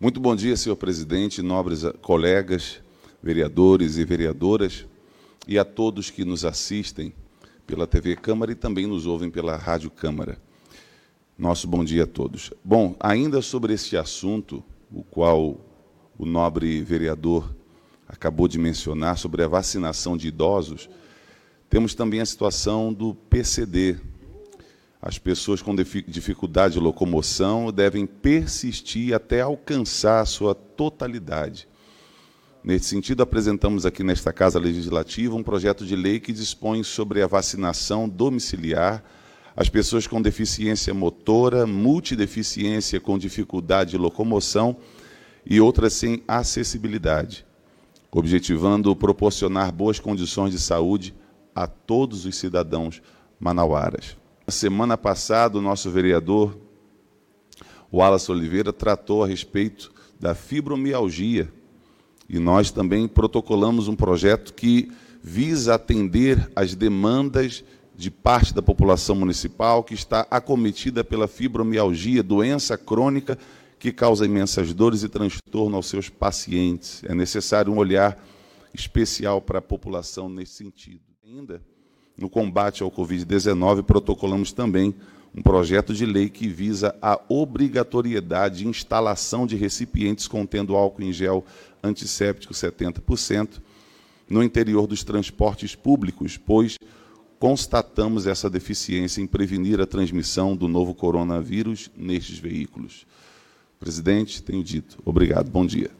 Muito bom dia, senhor presidente, nobres colegas, vereadores e vereadoras, e a todos que nos assistem pela TV Câmara e também nos ouvem pela Rádio Câmara. Nosso bom dia a todos. Bom, ainda sobre este assunto, o qual o nobre vereador acabou de mencionar, sobre a vacinação de idosos, temos também a situação do PCD, as pessoas com dificuldade de locomoção devem persistir até alcançar a sua totalidade. Nesse sentido, apresentamos aqui nesta Casa Legislativa um projeto de lei que dispõe sobre a vacinação domiciliar às pessoas com deficiência motora, multideficiência com dificuldade de locomoção e outras sem acessibilidade, objetivando proporcionar boas condições de saúde a todos os cidadãos manauaras. Semana passada, o nosso vereador Wallace Oliveira tratou a respeito da fibromialgia e nós também protocolamos um projeto que visa atender às demandas de parte da população municipal que está acometida pela fibromialgia, doença crônica que causa imensas dores e transtorno aos seus pacientes. É necessário um olhar especial para a população nesse sentido. Ainda no combate ao Covid-19, protocolamos também um projeto de lei que visa a obrigatoriedade de instalação de recipientes contendo álcool em gel antisséptico 70% no interior dos transportes públicos, pois constatamos essa deficiência em prevenir a transmissão do novo coronavírus nestes veículos. Presidente, tenho dito. Obrigado. Bom dia.